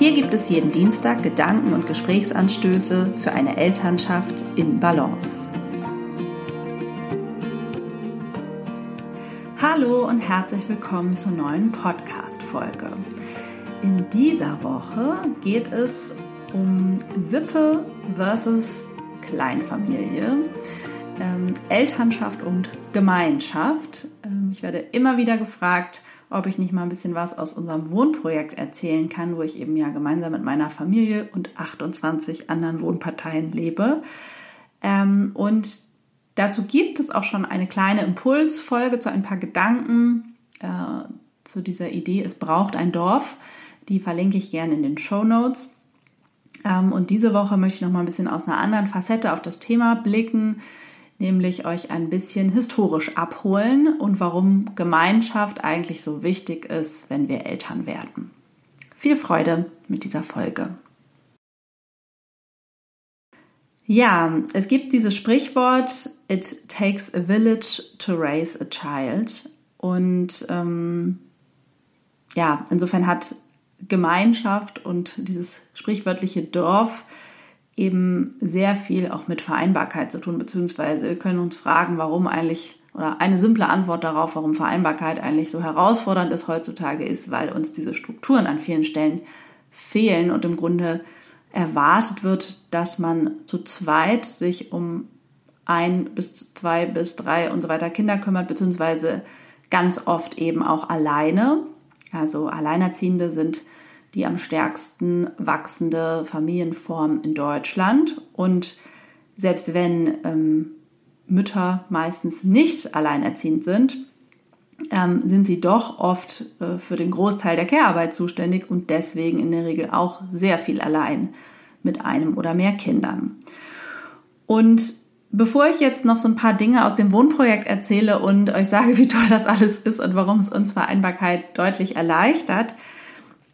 Hier gibt es jeden Dienstag Gedanken und Gesprächsanstöße für eine Elternschaft in Balance. Hallo und herzlich willkommen zur neuen Podcast-Folge. In dieser Woche geht es um Sippe versus Kleinfamilie, ähm, Elternschaft und Gemeinschaft. Ähm, ich werde immer wieder gefragt, ob ich nicht mal ein bisschen was aus unserem Wohnprojekt erzählen kann, wo ich eben ja gemeinsam mit meiner Familie und 28 anderen Wohnparteien lebe. Ähm, und dazu gibt es auch schon eine kleine Impulsfolge zu ein paar Gedanken äh, zu dieser Idee, es braucht ein Dorf. Die verlinke ich gerne in den Show Notes. Ähm, und diese Woche möchte ich noch mal ein bisschen aus einer anderen Facette auf das Thema blicken nämlich euch ein bisschen historisch abholen und warum Gemeinschaft eigentlich so wichtig ist, wenn wir Eltern werden. Viel Freude mit dieser Folge. Ja, es gibt dieses Sprichwort, it takes a village to raise a child. Und ähm, ja, insofern hat Gemeinschaft und dieses sprichwörtliche Dorf eben sehr viel auch mit Vereinbarkeit zu tun, beziehungsweise können uns fragen, warum eigentlich, oder eine simple Antwort darauf, warum Vereinbarkeit eigentlich so herausfordernd ist heutzutage, ist, weil uns diese Strukturen an vielen Stellen fehlen und im Grunde erwartet wird, dass man zu zweit sich um ein bis zwei bis drei und so weiter Kinder kümmert, beziehungsweise ganz oft eben auch alleine. Also Alleinerziehende sind die am stärksten wachsende Familienform in Deutschland. Und selbst wenn ähm, Mütter meistens nicht alleinerziehend sind, ähm, sind sie doch oft äh, für den Großteil der Care-Arbeit zuständig und deswegen in der Regel auch sehr viel allein mit einem oder mehr Kindern. Und bevor ich jetzt noch so ein paar Dinge aus dem Wohnprojekt erzähle und euch sage, wie toll das alles ist und warum es uns Vereinbarkeit deutlich erleichtert,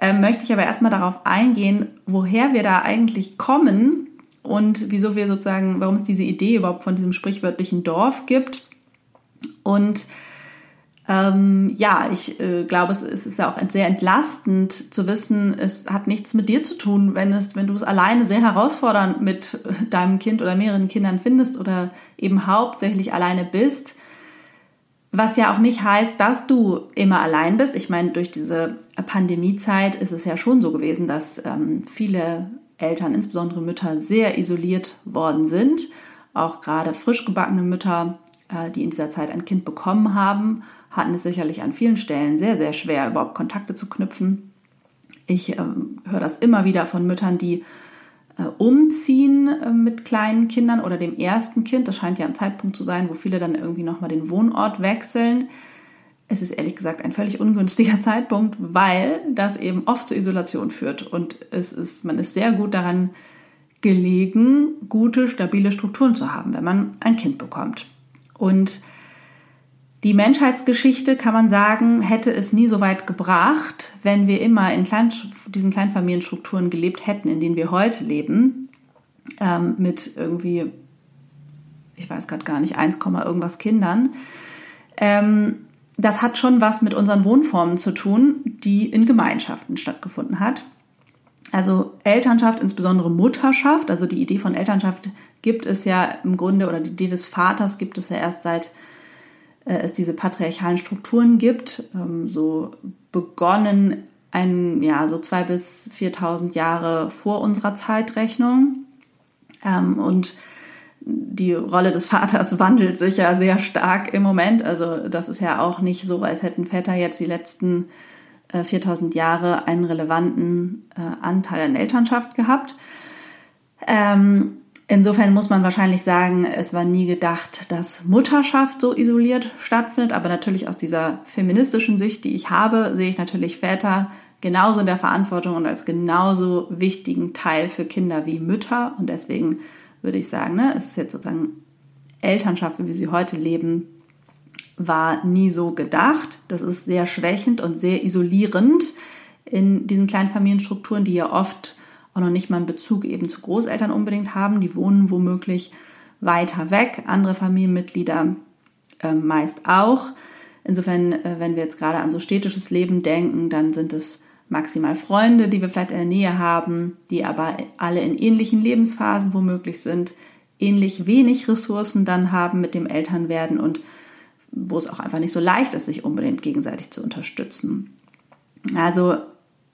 ähm, möchte ich aber erstmal darauf eingehen, woher wir da eigentlich kommen und wieso wir sozusagen, warum es diese Idee überhaupt von diesem sprichwörtlichen Dorf gibt. Und ähm, ja, ich äh, glaube, es, es, ist ja auch sehr entlastend zu wissen, es hat nichts mit dir zu tun, wenn, es, wenn du es alleine sehr herausfordernd mit deinem Kind oder mehreren Kindern findest oder eben hauptsächlich alleine bist was ja auch nicht heißt, dass du immer allein bist. Ich meine, durch diese Pandemiezeit ist es ja schon so gewesen, dass ähm, viele Eltern, insbesondere Mütter, sehr isoliert worden sind. Auch gerade frisch gebackene Mütter, äh, die in dieser Zeit ein Kind bekommen haben, hatten es sicherlich an vielen Stellen sehr, sehr schwer, überhaupt Kontakte zu knüpfen. Ich ähm, höre das immer wieder von Müttern, die umziehen äh, mit kleinen Kindern oder dem ersten Kind. Das scheint ja ein Zeitpunkt zu sein, wo viele dann irgendwie nochmal den Wohnort wechseln. Es ist ehrlich gesagt ein völlig ungünstiger Zeitpunkt, weil das eben oft zur Isolation führt. Und es ist, man ist sehr gut daran gelegen, gute, stabile Strukturen zu haben, wenn man ein Kind bekommt. Und die Menschheitsgeschichte, kann man sagen, hätte es nie so weit gebracht, wenn wir immer in Klein, diesen Kleinfamilienstrukturen gelebt hätten, in denen wir heute leben, ähm, mit irgendwie, ich weiß gerade gar nicht, 1, irgendwas Kindern. Ähm, das hat schon was mit unseren Wohnformen zu tun, die in Gemeinschaften stattgefunden hat. Also Elternschaft, insbesondere Mutterschaft, also die Idee von Elternschaft gibt es ja im Grunde, oder die Idee des Vaters gibt es ja erst seit es diese patriarchalen Strukturen gibt, ähm, so begonnen ein, ja, so zwei bis 4.000 Jahre vor unserer Zeitrechnung. Ähm, und die Rolle des Vaters wandelt sich ja sehr stark im Moment. Also das ist ja auch nicht so, als hätten Väter jetzt die letzten 4000 äh, Jahre einen relevanten äh, Anteil an Elternschaft gehabt. Ähm, Insofern muss man wahrscheinlich sagen, es war nie gedacht, dass Mutterschaft so isoliert stattfindet. Aber natürlich aus dieser feministischen Sicht, die ich habe, sehe ich natürlich Väter genauso in der Verantwortung und als genauso wichtigen Teil für Kinder wie Mütter. Und deswegen würde ich sagen, ne, es ist jetzt sozusagen Elternschaft, wie wir sie heute leben, war nie so gedacht. Das ist sehr schwächend und sehr isolierend in diesen kleinen Familienstrukturen, die ja oft auch noch nicht mal einen Bezug eben zu Großeltern unbedingt haben. Die wohnen womöglich weiter weg, andere Familienmitglieder äh, meist auch. Insofern, äh, wenn wir jetzt gerade an so städtisches Leben denken, dann sind es maximal Freunde, die wir vielleicht in der Nähe haben, die aber alle in ähnlichen Lebensphasen womöglich sind, ähnlich wenig Ressourcen dann haben mit dem Elternwerden und wo es auch einfach nicht so leicht ist, sich unbedingt gegenseitig zu unterstützen. Also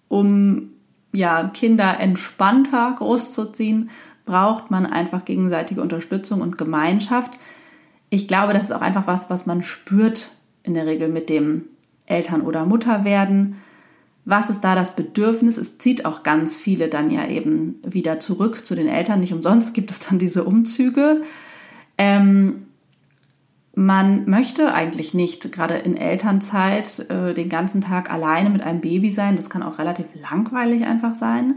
um ja, Kinder entspannter großzuziehen, braucht man einfach gegenseitige Unterstützung und Gemeinschaft. Ich glaube, das ist auch einfach was, was man spürt in der Regel mit dem Eltern- oder Mutterwerden. Was ist da das Bedürfnis? Es zieht auch ganz viele dann ja eben wieder zurück zu den Eltern. Nicht umsonst gibt es dann diese Umzüge. Ähm, man möchte eigentlich nicht, gerade in Elternzeit, äh, den ganzen Tag alleine mit einem Baby sein. Das kann auch relativ langweilig einfach sein.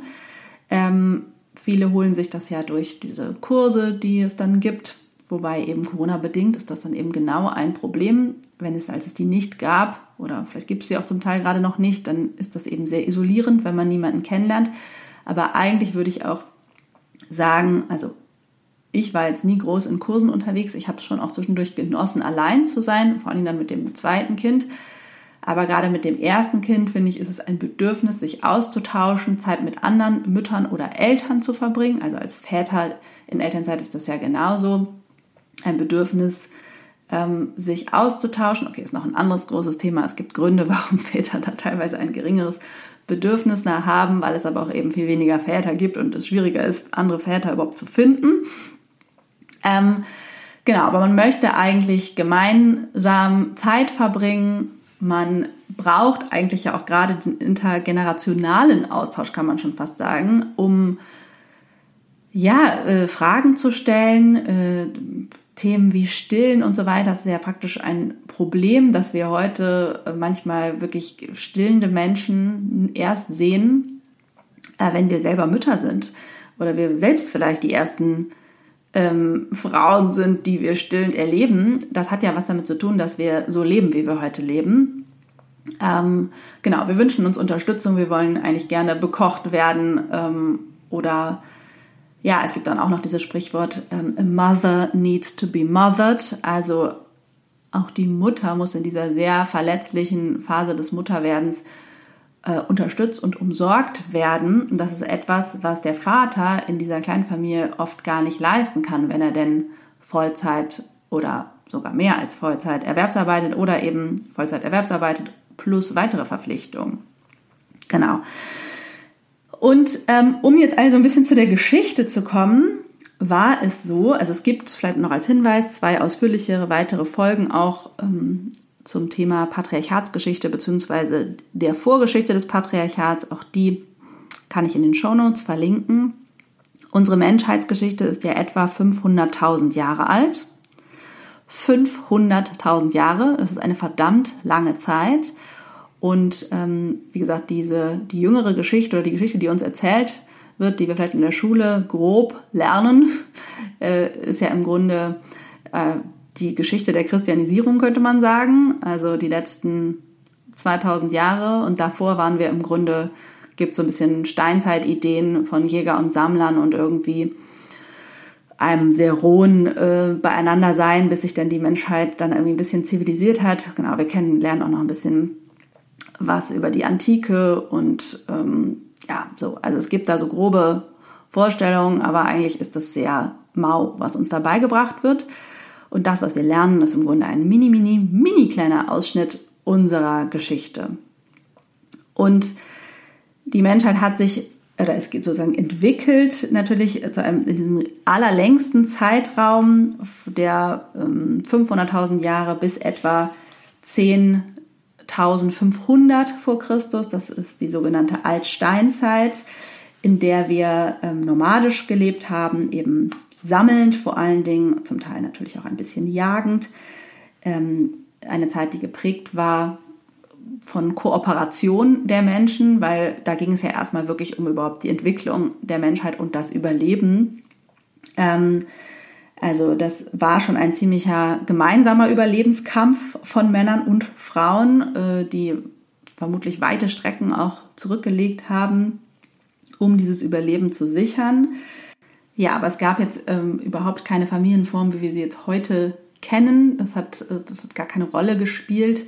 Ähm, viele holen sich das ja durch diese Kurse, die es dann gibt. Wobei eben Corona-bedingt ist das dann eben genau ein Problem. Wenn es, als es die nicht gab, oder vielleicht gibt es sie auch zum Teil gerade noch nicht, dann ist das eben sehr isolierend, wenn man niemanden kennenlernt. Aber eigentlich würde ich auch sagen, also ich war jetzt nie groß in Kursen unterwegs. Ich habe es schon auch zwischendurch genossen, allein zu sein, vor allem dann mit dem zweiten Kind. Aber gerade mit dem ersten Kind, finde ich, ist es ein Bedürfnis, sich auszutauschen, Zeit mit anderen Müttern oder Eltern zu verbringen. Also als Väter in Elternzeit ist das ja genauso. Ein Bedürfnis, ähm, sich auszutauschen. Okay, ist noch ein anderes großes Thema. Es gibt Gründe, warum Väter da teilweise ein geringeres Bedürfnis nach haben, weil es aber auch eben viel weniger Väter gibt und es schwieriger ist, andere Väter überhaupt zu finden. Ähm, genau, aber man möchte eigentlich gemeinsam Zeit verbringen. Man braucht eigentlich ja auch gerade den intergenerationalen Austausch, kann man schon fast sagen, um ja, äh, Fragen zu stellen, äh, Themen wie Stillen und so weiter. Das ist ja praktisch ein Problem, dass wir heute äh, manchmal wirklich stillende Menschen erst sehen, äh, wenn wir selber Mütter sind oder wir selbst vielleicht die ersten ähm, Frauen sind, die wir stillend erleben, das hat ja was damit zu tun, dass wir so leben, wie wir heute leben. Ähm, genau, wir wünschen uns Unterstützung, wir wollen eigentlich gerne bekocht werden ähm, oder ja, es gibt dann auch noch dieses Sprichwort, ähm, a mother needs to be mothered, also auch die Mutter muss in dieser sehr verletzlichen Phase des Mutterwerdens äh, unterstützt und umsorgt werden. Und das ist etwas, was der Vater in dieser kleinen Familie oft gar nicht leisten kann, wenn er denn Vollzeit oder sogar mehr als Vollzeit Erwerbsarbeitet oder eben Vollzeit Erwerbsarbeitet plus weitere Verpflichtungen. Genau. Und ähm, um jetzt also ein bisschen zu der Geschichte zu kommen, war es so, also es gibt vielleicht noch als Hinweis zwei ausführlichere weitere Folgen auch ähm, zum Thema Patriarchatsgeschichte bzw. der Vorgeschichte des Patriarchats. Auch die kann ich in den Shownotes verlinken. Unsere Menschheitsgeschichte ist ja etwa 500.000 Jahre alt. 500.000 Jahre, das ist eine verdammt lange Zeit. Und ähm, wie gesagt, diese, die jüngere Geschichte oder die Geschichte, die uns erzählt wird, die wir vielleicht in der Schule grob lernen, äh, ist ja im Grunde äh, die Geschichte der Christianisierung, könnte man sagen. Also die letzten 2000 Jahre und davor waren wir im Grunde, gibt so ein bisschen Steinzeitideen von Jäger und Sammlern und irgendwie einem sehr rohen äh, Beieinandersein, bis sich dann die Menschheit dann irgendwie ein bisschen zivilisiert hat. Genau, wir kennen, lernen auch noch ein bisschen was über die Antike und ähm, ja, so. Also es gibt da so grobe Vorstellungen, aber eigentlich ist das sehr mau, was uns da beigebracht wird. Und das, was wir lernen, ist im Grunde ein mini, mini, mini kleiner Ausschnitt unserer Geschichte. Und die Menschheit hat sich, oder es gibt sozusagen entwickelt, natürlich zu einem, in diesem allerlängsten Zeitraum der ähm, 500.000 Jahre bis etwa 10.500 vor Christus. Das ist die sogenannte Altsteinzeit, in der wir ähm, nomadisch gelebt haben, eben sammelnd, vor allen Dingen, zum Teil natürlich auch ein bisschen jagend. Ähm, eine Zeit, die geprägt war von Kooperation der Menschen, weil da ging es ja erstmal wirklich um überhaupt die Entwicklung der Menschheit und das Überleben. Ähm, also das war schon ein ziemlicher gemeinsamer Überlebenskampf von Männern und Frauen, äh, die vermutlich weite Strecken auch zurückgelegt haben, um dieses Überleben zu sichern. Ja, aber es gab jetzt ähm, überhaupt keine Familienform, wie wir sie jetzt heute kennen. Das hat, äh, das hat gar keine Rolle gespielt.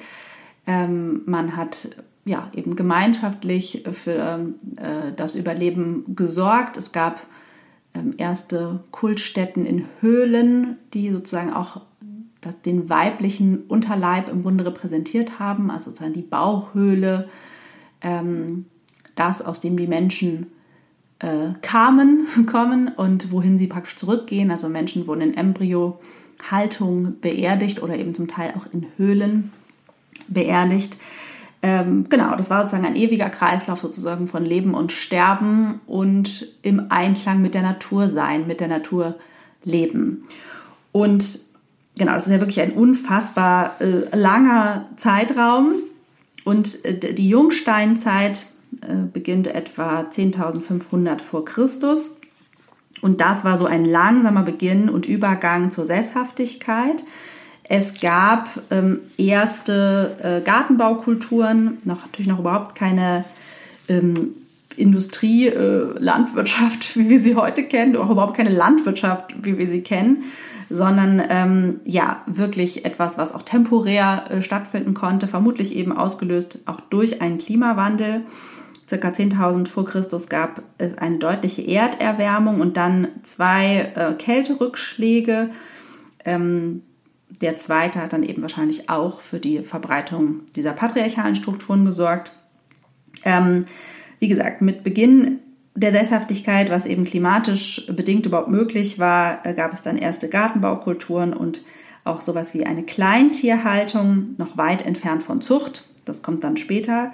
Ähm, man hat ja eben gemeinschaftlich für ähm, äh, das Überleben gesorgt. Es gab ähm, erste Kultstätten in Höhlen, die sozusagen auch den weiblichen Unterleib im Grunde repräsentiert haben, also sozusagen die Bauchhöhle, ähm, das, aus dem die Menschen äh, kamen, kommen und wohin sie praktisch zurückgehen. Also Menschen wurden in Embryo-Haltung beerdigt oder eben zum Teil auch in Höhlen beerdigt. Ähm, genau, das war sozusagen ein ewiger Kreislauf sozusagen von Leben und Sterben und im Einklang mit der Natur sein, mit der Natur leben. Und genau, das ist ja wirklich ein unfassbar äh, langer Zeitraum. Und äh, die Jungsteinzeit äh, beginnt etwa 10.500 vor Christus. Und das war so ein langsamer Beginn und Übergang zur Sesshaftigkeit. Es gab ähm, erste äh, Gartenbaukulturen, noch, natürlich noch überhaupt keine ähm, Industrie, äh, Landwirtschaft, wie wir sie heute kennen, auch überhaupt keine Landwirtschaft, wie wir sie kennen, sondern ähm, ja, wirklich etwas, was auch temporär äh, stattfinden konnte, vermutlich eben ausgelöst auch durch einen Klimawandel. Circa 10.000 vor Christus gab es eine deutliche Erderwärmung und dann zwei äh, Kälterückschläge. Ähm, der zweite hat dann eben wahrscheinlich auch für die Verbreitung dieser patriarchalen Strukturen gesorgt. Ähm, wie gesagt, mit Beginn der Sesshaftigkeit, was eben klimatisch bedingt überhaupt möglich war, äh, gab es dann erste Gartenbaukulturen und auch sowas wie eine Kleintierhaltung, noch weit entfernt von Zucht. Das kommt dann später.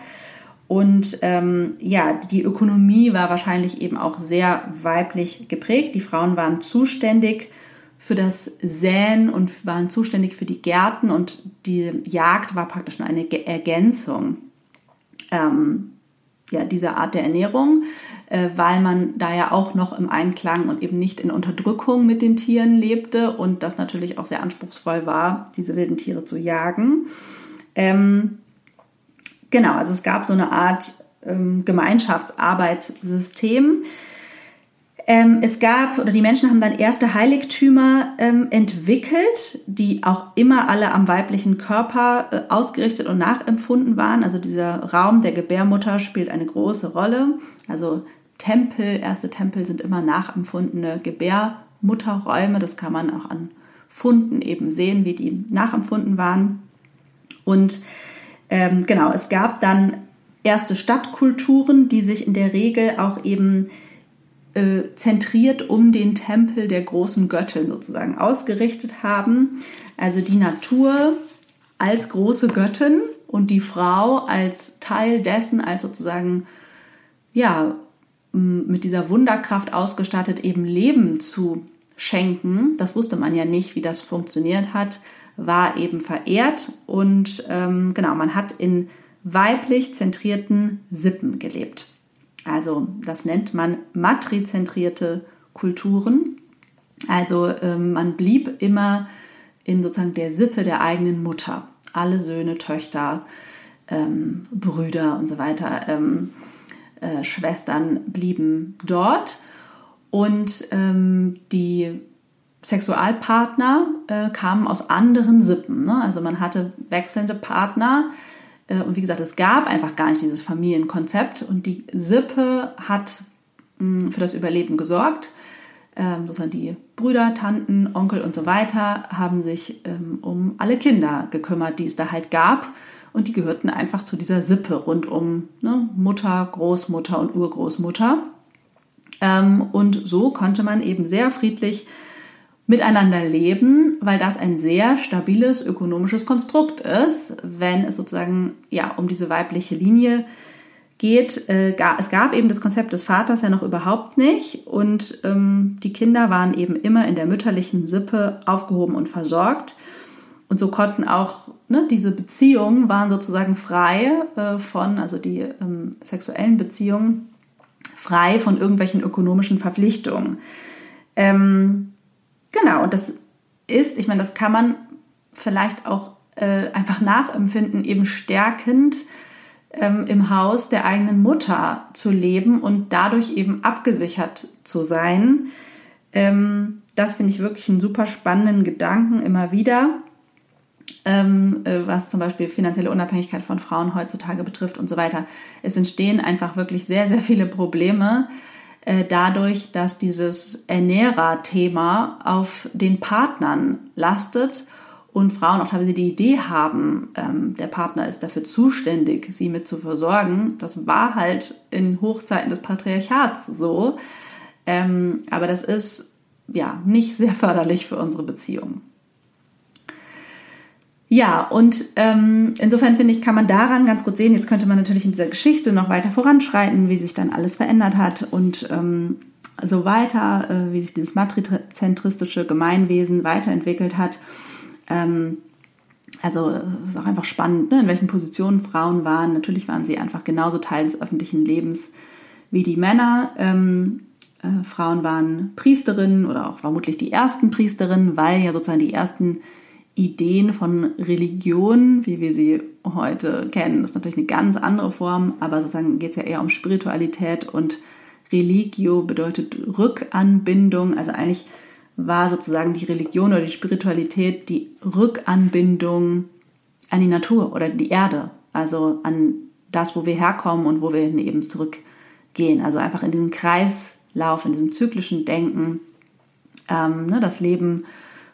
Und ähm, ja, die Ökonomie war wahrscheinlich eben auch sehr weiblich geprägt. Die Frauen waren zuständig für das Säen und waren zuständig für die Gärten und die Jagd war praktisch nur eine Ergänzung ähm, ja, dieser Art der Ernährung, äh, weil man da ja auch noch im Einklang und eben nicht in Unterdrückung mit den Tieren lebte und das natürlich auch sehr anspruchsvoll war, diese wilden Tiere zu jagen. Ähm, genau, also es gab so eine Art ähm, Gemeinschaftsarbeitssystem ähm, es gab oder die Menschen haben dann erste Heiligtümer ähm, entwickelt, die auch immer alle am weiblichen Körper äh, ausgerichtet und nachempfunden waren. Also dieser Raum der Gebärmutter spielt eine große Rolle. Also Tempel, erste Tempel sind immer nachempfundene Gebärmutterräume. Das kann man auch an Funden eben sehen, wie die nachempfunden waren. Und ähm, genau, es gab dann erste Stadtkulturen, die sich in der Regel auch eben äh, zentriert um den Tempel der großen Göttin sozusagen ausgerichtet haben. Also die Natur als große Göttin und die Frau als Teil dessen, als sozusagen, ja, mit dieser Wunderkraft ausgestattet, eben Leben zu schenken. Das wusste man ja nicht, wie das funktioniert hat, war eben verehrt und ähm, genau, man hat in weiblich zentrierten Sippen gelebt. Also das nennt man matrizentrierte Kulturen. Also ähm, man blieb immer in sozusagen der Sippe der eigenen Mutter. Alle Söhne, Töchter, ähm, Brüder und so weiter, ähm, äh, Schwestern blieben dort. Und die Sexualpartner äh, kamen aus anderen Sippen. Ne? Also man hatte wechselnde Partner, und wie gesagt, es gab einfach gar nicht dieses Familienkonzept und die Sippe hat mm, für das Überleben gesorgt. Ähm, sozusagen die Brüder, Tanten, Onkel und so weiter haben sich ähm, um alle Kinder gekümmert, die es da halt gab. Und die gehörten einfach zu dieser Sippe rund um ne, Mutter, Großmutter und Urgroßmutter. Ähm, und so konnte man eben sehr friedlich miteinander leben, weil das ein sehr stabiles ökonomisches Konstrukt ist, wenn es sozusagen ja um diese weibliche Linie geht. Äh, es gab eben das Konzept des Vaters ja noch überhaupt nicht und ähm, die Kinder waren eben immer in der mütterlichen Sippe aufgehoben und versorgt. und so konnten auch ne, diese Beziehungen waren sozusagen frei äh, von, also die ähm, sexuellen Beziehungen, frei von irgendwelchen ökonomischen Verpflichtungen. Ähm, genau, und das ist, ich meine, das kann man vielleicht auch äh, einfach nachempfinden, eben stärkend ähm, im Haus der eigenen Mutter zu leben und dadurch eben abgesichert zu sein. Ähm, das finde ich wirklich einen super spannenden Gedanken immer wieder, ähm, äh, was zum Beispiel finanzielle Unabhängigkeit von Frauen heutzutage betrifft und so weiter. Es entstehen einfach wirklich sehr, sehr viele Probleme äh, dadurch, dass dieses Ernährer-Thema auf den Partnern lastet und Frauen auch teilweise die Idee haben, ähm, der Partner ist dafür zuständig, sie mit zu versorgen. Das war halt in Hochzeiten des Patriarchats so. Ähm, aber das ist ja nicht sehr förderlich für unsere Beziehung. Ja, und ähm, insofern finde ich, kann man daran ganz gut sehen, jetzt könnte man natürlich in dieser Geschichte noch weiter voranschreiten, wie sich dann alles verändert hat und ähm, so weiter, äh, wie sich dieses matrizentristische Gemeinwesen weiterentwickelt hat. Ähm, also es ist auch einfach spannend, ne, in welchen Positionen Frauen waren. Natürlich waren sie einfach genauso Teil des öffentlichen Lebens wie die Männer. Ähm, äh, Frauen waren Priesterinnen oder auch vermutlich die ersten Priesterinnen, weil ja sozusagen die ersten Ideen von Religion, wie wir sie heute kennen, das ist natürlich eine ganz andere Form, aber sozusagen geht es ja eher um Spiritualität und Religio bedeutet Rückanbindung, also eigentlich war sozusagen die Religion oder die Spiritualität die Rückanbindung an die Natur oder die Erde, also an das, wo wir herkommen und wo wir eben zurückgehen. Also einfach in diesem Kreislauf, in diesem zyklischen Denken. Ähm, ne, das Leben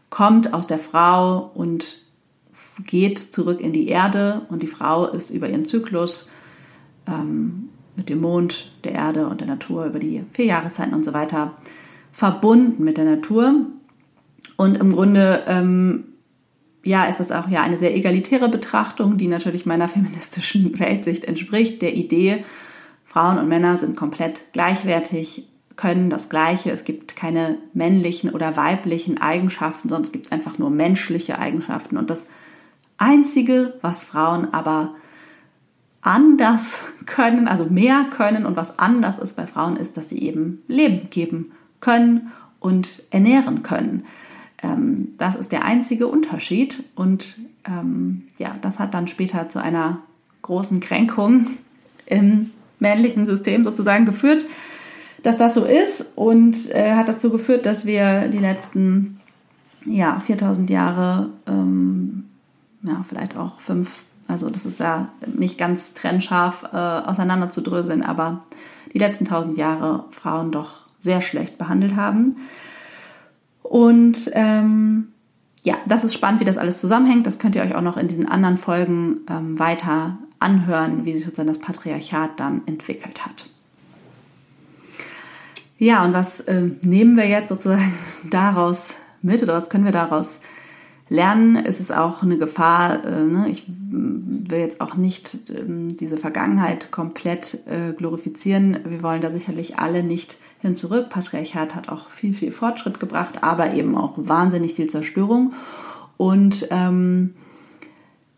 kommt aus der Frau und geht zurück in die Erde und die Frau ist über ihren Zyklus ähm, mit dem Mond, der Erde und der Natur, über die vier Jahreszeiten und so weiter verbunden mit der Natur. Und im Grunde, ähm, ja, ist das auch ja eine sehr egalitäre Betrachtung, die natürlich meiner feministischen Weltsicht entspricht, der Idee, Frauen und Männer sind komplett gleichwertig, können das Gleiche. Es gibt keine männlichen oder weiblichen Eigenschaften, sondern es gibt einfach nur menschliche Eigenschaften. Und das Einzige, was Frauen aber anders können, also mehr können und was anders ist bei Frauen, ist, dass sie eben Leben geben können und ernähren können. Ähm, das ist der einzige Unterschied und ähm, ja, das hat dann später zu einer großen Kränkung im männlichen System sozusagen geführt, dass das so ist und äh, hat dazu geführt, dass wir die letzten ja, 4000 Jahre, ähm, ja, vielleicht auch fünf, also das ist ja nicht ganz trennscharf äh, auseinanderzudröseln, aber die letzten 1000 Jahre Frauen doch sehr schlecht behandelt haben. Und ähm, ja, das ist spannend, wie das alles zusammenhängt. Das könnt ihr euch auch noch in diesen anderen Folgen ähm, weiter anhören, wie sich sozusagen das Patriarchat dann entwickelt hat. Ja, und was äh, nehmen wir jetzt sozusagen daraus mit oder was können wir daraus lernen? Es ist auch eine Gefahr, äh, ne? ich will jetzt auch nicht äh, diese Vergangenheit komplett äh, glorifizieren. Wir wollen da sicherlich alle nicht hin zurück. Patriarchat hat auch viel, viel Fortschritt gebracht, aber eben auch wahnsinnig viel Zerstörung. Und ähm,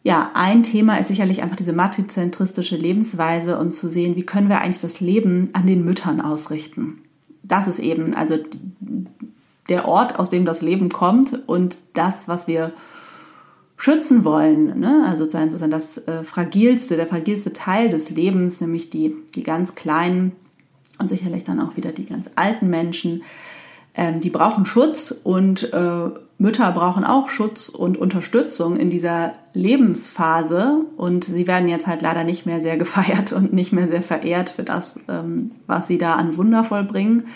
ja, ein Thema ist sicherlich einfach diese matrizentristische Lebensweise und zu sehen, wie können wir eigentlich das Leben an den Müttern ausrichten. Das ist eben also der Ort, aus dem das Leben kommt und das, was wir schützen wollen. Ne? Also sozusagen das äh, fragilste, der fragilste Teil des Lebens, nämlich die, die ganz kleinen und sicherlich dann auch wieder die ganz alten Menschen, ähm, die brauchen Schutz und äh, Mütter brauchen auch Schutz und Unterstützung in dieser Lebensphase und sie werden jetzt halt leider nicht mehr sehr gefeiert und nicht mehr sehr verehrt für das, ähm, was sie da an Wunder vollbringen,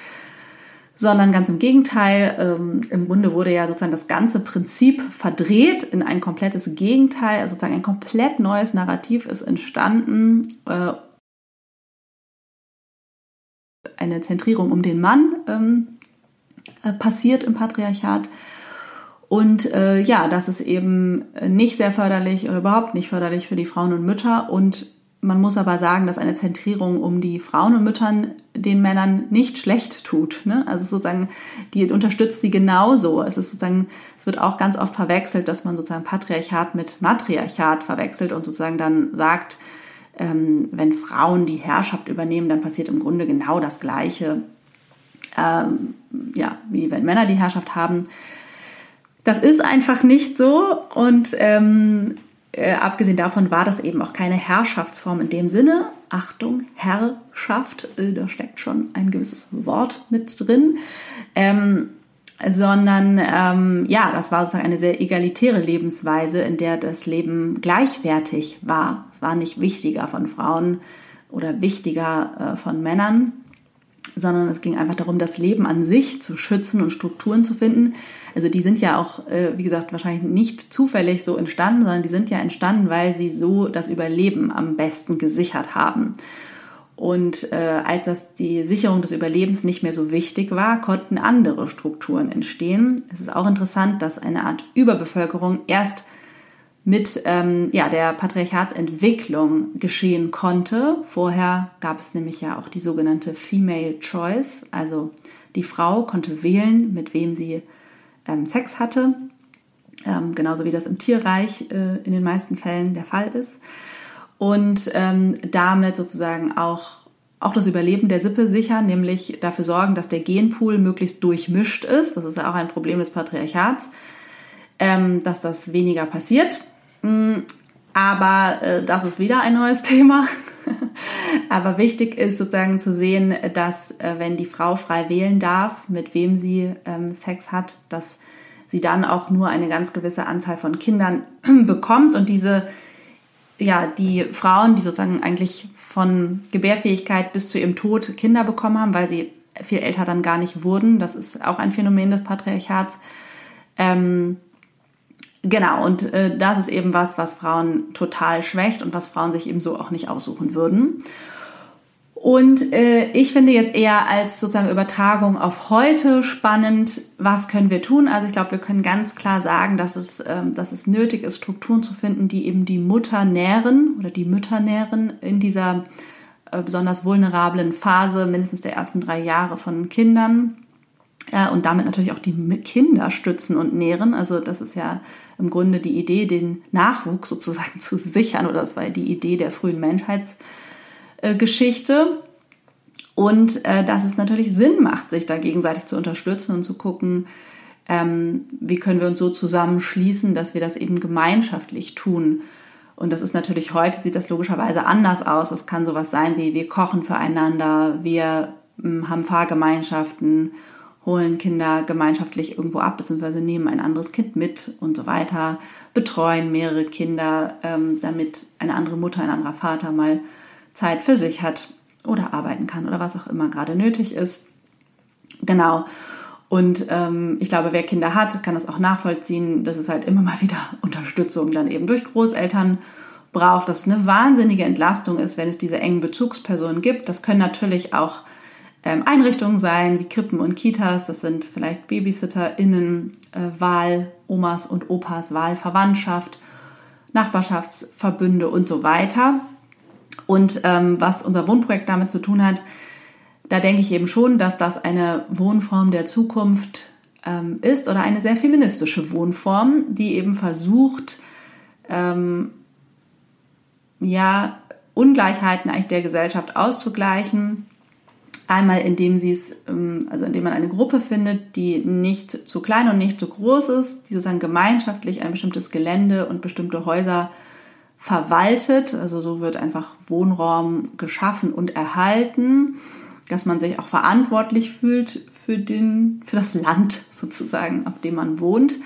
sondern ganz im Gegenteil. Ähm, Im Grunde wurde ja sozusagen das ganze Prinzip verdreht in ein komplettes Gegenteil, also sozusagen ein komplett neues Narrativ ist entstanden äh, eine Zentrierung um den Mann ähm, äh, passiert im Patriarchat. Und äh, ja, das ist eben nicht sehr förderlich oder überhaupt nicht förderlich für die Frauen und Mütter. Und Man muss aber sagen, dass eine Zentrierung um die Frauen und Müttern den Männern nicht schlecht tut. Ne? Also sozusagen, die unterstützt sie genauso. Es ist sozusagen, es wird auch ganz oft verwechselt, dass man sozusagen Patriarchat mit Matriarchat verwechselt und sozusagen dann sagt, ähm, wenn Frauen die Herrschaft übernehmen, dann passiert im Grunde genau das Gleiche, ähm, ja, wie wenn Männer die Herrschaft haben. Das ist einfach nicht so und ähm, äh, abgesehen davon war das eben auch keine Herrschaftsform in dem Sinne. Achtung, Herrschaft, äh, da steckt schon ein gewisses Wort mit drin. Ähm, sondern ähm, ja, das war sozusagen eine sehr egalitäre Lebensweise, in der das Leben gleichwertig war. Es war nicht wichtiger von Frauen oder wichtiger äh, von Männern, sondern es ging einfach darum, das Leben an sich zu schützen und Strukturen zu finden. Also die sind ja auch, äh, wie gesagt, wahrscheinlich nicht zufällig so entstanden, sondern die sind ja entstanden, weil sie so das Überleben am besten gesichert haben. Und äh, als das die Sicherung des Überlebens nicht mehr so wichtig war, konnten andere Strukturen entstehen. Es ist auch interessant, dass eine Art Überbevölkerung erst mit ähm, ja, der Patriarchatsentwicklung geschehen konnte. Vorher gab es nämlich ja auch die sogenannte Female Choice, also die Frau konnte wählen, mit wem sie ähm, Sex hatte, ähm, genauso wie das im Tierreich äh, in den meisten Fällen der Fall ist. Und ähm, damit sozusagen auch, auch das Überleben der Sippe sichern, nämlich dafür sorgen, dass der Genpool möglichst durchmischt ist. Das ist ja auch ein Problem des Patriarchats, ähm, dass das weniger passiert. Mm, aber äh, das ist wieder ein neues Thema. Aber wichtig ist sozusagen zu sehen, dass äh, wenn die Frau frei wählen darf, mit wem sie ähm, Sex hat, dass sie dann auch nur eine ganz gewisse Anzahl von Kindern bekommt und diese ja, die Frauen, die sozusagen eigentlich von Gebärfähigkeit bis zu ihrem Tod Kinder bekommen haben, weil sie viel älter dann gar nicht wurden. Das ist auch ein Phänomen des Patriarchats. Ähm, Genau, und äh, das ist eben was, was Frauen total schwächt und was Frauen sich eben so auch nicht aussuchen würden. Und äh, ich finde jetzt eher als sozusagen Übertragung auf heute spannend, was können wir tun? Also ich glaube, wir können ganz klar sagen, dass es, ähm, dass es nötig ist, Strukturen zu finden, die eben die Mutter nähren oder die Mütter nähren in dieser äh, besonders vulnerablen Phase, mindestens der ersten drei Jahre von Kindern. Äh, und damit natürlich auch die Kinder stützen und nähren. Also das ist ja im Grunde die Idee, den Nachwuchs sozusagen zu sichern, oder das war die Idee der frühen Menschheitsgeschichte. Und äh, dass es natürlich Sinn macht, sich da gegenseitig zu unterstützen und zu gucken, ähm, wie können wir uns so zusammenschließen, dass wir das eben gemeinschaftlich tun. Und das ist natürlich heute, sieht das logischerweise anders aus. Es kann sowas sein wie, wir kochen füreinander, wir ähm, haben Fahrgemeinschaften holen Kinder gemeinschaftlich irgendwo ab, beziehungsweise nehmen ein anderes Kind mit und so weiter, betreuen mehrere Kinder, ähm, damit eine andere Mutter, ein anderer Vater mal Zeit für sich hat oder arbeiten kann oder was auch immer gerade nötig ist. Genau. Und ähm, ich glaube, wer Kinder hat, kann das auch nachvollziehen, dass es halt immer mal wieder Unterstützung dann eben durch Großeltern braucht, dass es eine wahnsinnige Entlastung ist, wenn es diese engen Bezugspersonen gibt. Das können natürlich auch Einrichtungen sein, wie Krippen und Kitas. Das sind vielleicht BabysitterInnen, äh, Wahlomas und Opas, Wahlverwandtschaft, Nachbarschaftsverbünde und so weiter. Und ähm, was unser Wohnprojekt damit zu tun hat, da denke ich eben schon, dass das eine Wohnform der Zukunft ähm, ist oder eine sehr feministische Wohnform, die eben versucht, ähm, ja, Ungleichheiten eigentlich der Gesellschaft auszugleichen Einmal, indem sie es, ähm, also indem man eine Gruppe findet, die nicht zu klein und nicht zu groß ist, die sozusagen gemeinschaftlich ein bestimmtes Gelände und bestimmte Häuser verwaltet. Also so wird einfach Wohnraum geschaffen und erhalten, dass man sich auch verantwortlich fühlt für, den, für das Land sozusagen, auf dem man wohnt.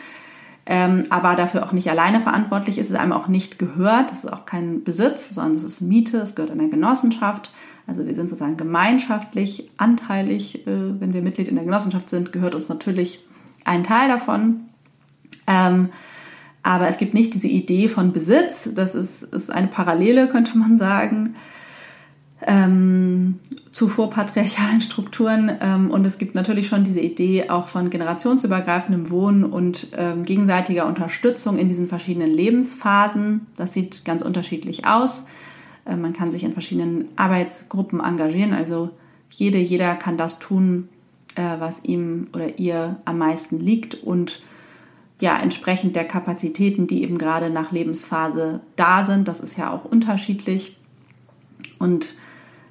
Ähm, aber dafür auch nicht alleine verantwortlich ist, es einem auch nicht gehört. Das ist auch kein Besitz, sondern das ist Miete, es gehört einer Genossenschaft. Also wir sind sozusagen gemeinschaftlich, anteilig, äh, wenn wir Mitglied in der Genossenschaft sind, gehört uns natürlich ein Teil davon. Ähm, aber es gibt nicht diese Idee von Besitz. Das ist, ist eine Parallele, könnte man sagen, ähm, zu vorpatriarchalen Strukturen. Ähm, und es gibt natürlich schon diese Idee auch von generationsübergreifendem Wohnen und gegenseitiger Unterstützung in diesen verschiedenen Lebensphasen. Das sieht ganz unterschiedlich aus. Äh, man kann sich in verschiedenen Arbeitsgruppen engagieren. Also jede, jeder kann das tun, äh, was ihm oder ihr am meisten liegt und ja, entsprechend der Kapazitäten, die eben gerade nach Lebensphase da sind. Das ist ja auch unterschiedlich. Und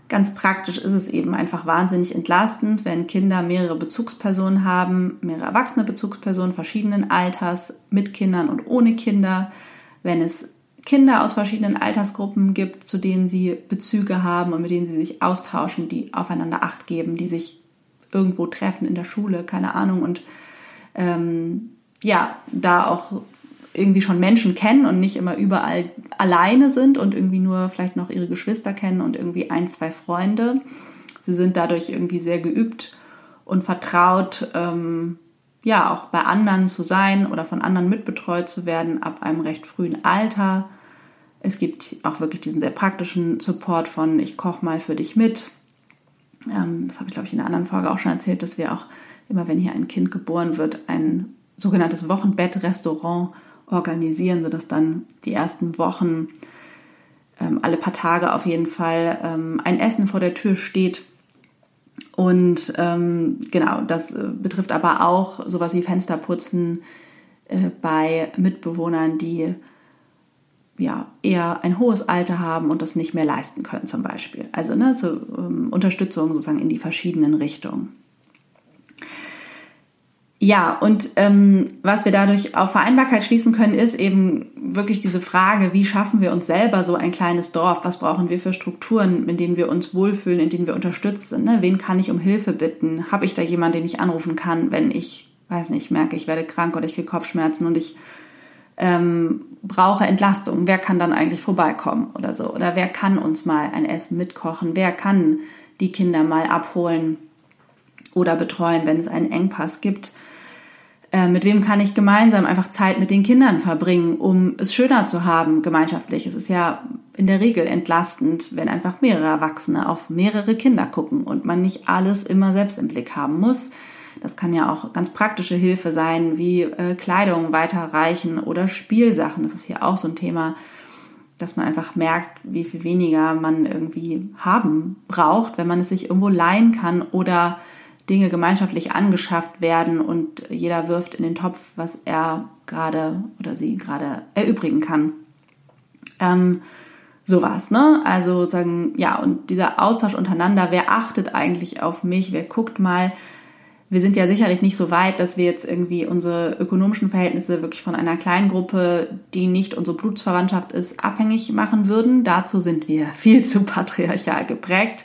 ganz praktisch ist es eben einfach wahnsinnig entlastend, wenn Kinder mehrere Bezugspersonen haben, mehrere erwachsene Bezugspersonen verschiedenen Alters, mit Kindern und ohne Kinder. Wenn es Kinder aus verschiedenen Altersgruppen gibt, zu denen sie Bezüge haben und mit denen sie sich austauschen, die aufeinander Acht geben, die sich irgendwo treffen in der Schule, keine Ahnung, und ähm, ja, da auch irgendwie schon Menschen kennen und nicht immer überall alleine sind und irgendwie nur vielleicht noch ihre Geschwister kennen und irgendwie ein, zwei Freunde. Sie sind dadurch irgendwie sehr geübt und vertraut, ähm, ja, auch bei anderen zu sein oder von anderen mitbetreut zu werden ab einem recht frühen Alter. Es gibt auch wirklich diesen sehr praktischen Support von ich koche mal für dich mit. Ähm, das habe ich, glaube ich, in einer anderen Folge auch schon erzählt, dass wir auch immer, wenn hier ein Kind geboren wird, ein sogenanntes Wochenbett-Restaurant organisieren, sodass dann die ersten Wochen ähm, alle paar Tage auf jeden Fall ähm, ein Essen vor der Tür steht. Und ähm, genau, das äh, betrifft aber auch sowas wie Fensterputzen äh, bei Mitbewohnern, die ja, eher ein hohes Alter haben und das nicht mehr leisten können zum Beispiel. Also ne, so, ähm, Unterstützung sozusagen in die verschiedenen Richtungen. Ja, und ähm, was wir dadurch auf Vereinbarkeit schließen können, ist eben wirklich diese Frage, wie schaffen wir uns selber so ein kleines Dorf? Was brauchen wir für Strukturen, in denen wir uns wohlfühlen, in denen wir unterstützt sind? Ne? Wen kann ich um Hilfe bitten? Habe ich da jemanden, den ich anrufen kann, wenn ich, weiß nicht, merke, ich werde krank oder ich kriege Kopfschmerzen und ich ähm, brauche Entlastung, wer kann dann eigentlich vorbeikommen oder so? Oder wer kann uns mal ein Essen mitkochen? Wer kann die Kinder mal abholen oder betreuen, wenn es einen Engpass gibt? Äh, mit wem kann ich gemeinsam einfach Zeit mit den Kindern verbringen, um es schöner zu haben gemeinschaftlich? Es ist ja in der Regel entlastend, wenn einfach mehrere Erwachsene auf mehrere Kinder gucken und man nicht alles immer selbst im Blick haben muss. Das kann ja auch ganz praktische Hilfe sein, wie äh, Kleidung weiterreichen oder Spielsachen. Das ist hier auch so ein Thema, dass man einfach merkt, wie viel weniger man irgendwie haben braucht, wenn man es sich irgendwo leihen kann oder Dinge gemeinschaftlich angeschafft werden und jeder wirft in den Topf, was er gerade oder sie gerade erübrigen kann. Ähm, sowas, ne? Also sagen, ja, und dieser Austausch untereinander, wer achtet eigentlich auf mich, wer guckt mal, wir sind ja sicherlich nicht so weit, dass wir jetzt irgendwie unsere ökonomischen Verhältnisse wirklich von einer kleinen Gruppe, die nicht unsere Blutsverwandtschaft ist, abhängig machen würden. Dazu sind wir viel zu patriarchal geprägt.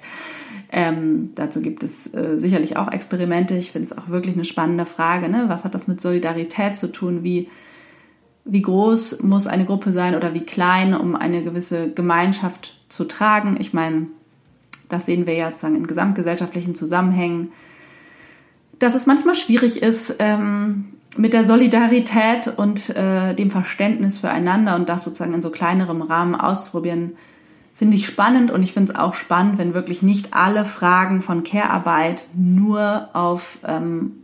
Ähm, dazu gibt es äh, sicherlich auch Experimente. Ich finde es auch wirklich eine spannende Frage. Ne? Was hat das mit Solidarität zu tun? Wie, wie groß muss eine Gruppe sein oder wie klein, um eine gewisse Gemeinschaft zu tragen? Ich meine, das sehen wir ja sozusagen in gesamtgesellschaftlichen Zusammenhängen dass es manchmal schwierig ist, ähm, mit der Solidarität und äh, dem Verständnis füreinander und das sozusagen in so kleinerem Rahmen auszuprobieren, finde ich spannend und ich finde es auch spannend, wenn wirklich nicht alle Fragen von Care-Arbeit nur auf ähm,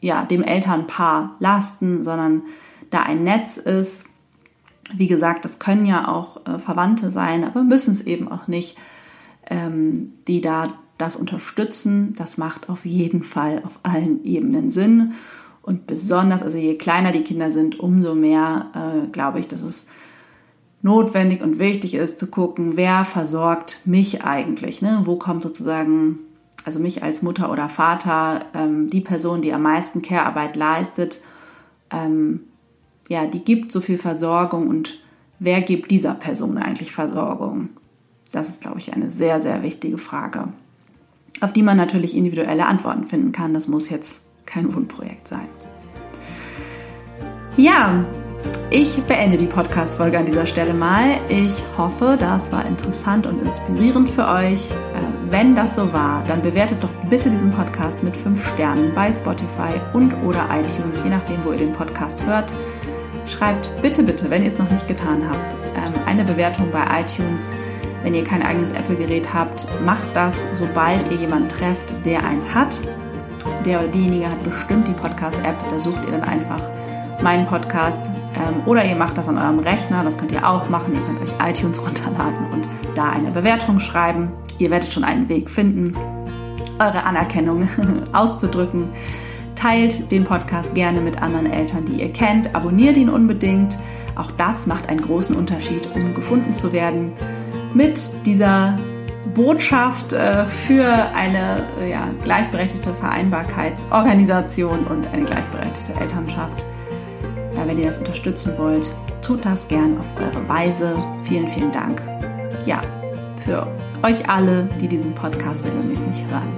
ja, dem Elternpaar lasten, sondern da ein Netz ist. Wie gesagt, das können ja auch äh, Verwandte sein, aber müssen es eben auch nicht, ähm, die da das unterstützen, das macht auf jeden Fall auf allen Ebenen Sinn. Und besonders, also je kleiner die Kinder sind, umso mehr äh, glaube ich, dass es notwendig und wichtig ist zu gucken, wer versorgt mich eigentlich. Ne? Wo kommt sozusagen, also mich als Mutter oder Vater, ähm, die Person, die am meisten Care-Arbeit leistet, ähm, ja, die gibt so viel Versorgung und wer gibt dieser Person eigentlich Versorgung? Das ist, glaube ich, eine sehr, sehr wichtige Frage auf die man natürlich individuelle Antworten finden kann. Das muss jetzt kein Wunschprojekt sein. Ja, ich beende die Podcast-Folge an dieser Stelle mal. Ich hoffe, das war interessant und inspirierend für euch. Äh, wenn das so war, dann bewertet doch bitte diesen Podcast mit 5 Sternen bei Spotify und oder iTunes, je nachdem, wo ihr den Podcast hört. Schreibt bitte, bitte, wenn ihr es noch nicht getan habt, ähm, eine Bewertung bei iTunes wenn ihr kein eigenes Apple-Gerät habt, macht das, sobald ihr jemanden trefft, der eins hat. Der oder diejenige hat bestimmt die Podcast-App. Da sucht ihr dann einfach meinen Podcast. Ähm, oder ihr macht das an eurem Rechner, das könnt ihr auch machen. Ihr könnt euch iTunes runterladen und da eine Bewertung schreiben. Ihr werdet schon einen Weg finden, eure Anerkennung auszudrücken. Teilt den Podcast gerne mit anderen Eltern, die ihr kennt. Abonniert ihn unbedingt. Auch das macht einen großen Unterschied, um gefunden zu werden. Mit dieser Botschaft äh, für eine äh, ja, gleichberechtigte Vereinbarkeitsorganisation und eine gleichberechtigte Elternschaft. Wenn ihr das unterstützen wollt, tut das gern auf eure Weise. Vielen, vielen Dank. Ja, für euch alle, die diesen Podcast regelmäßig hören.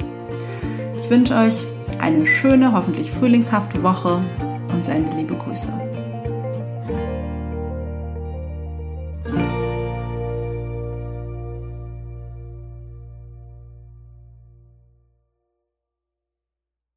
Ich wünsche euch eine schöne, hoffentlich frühlingshafte Woche und sende liebe Grüße.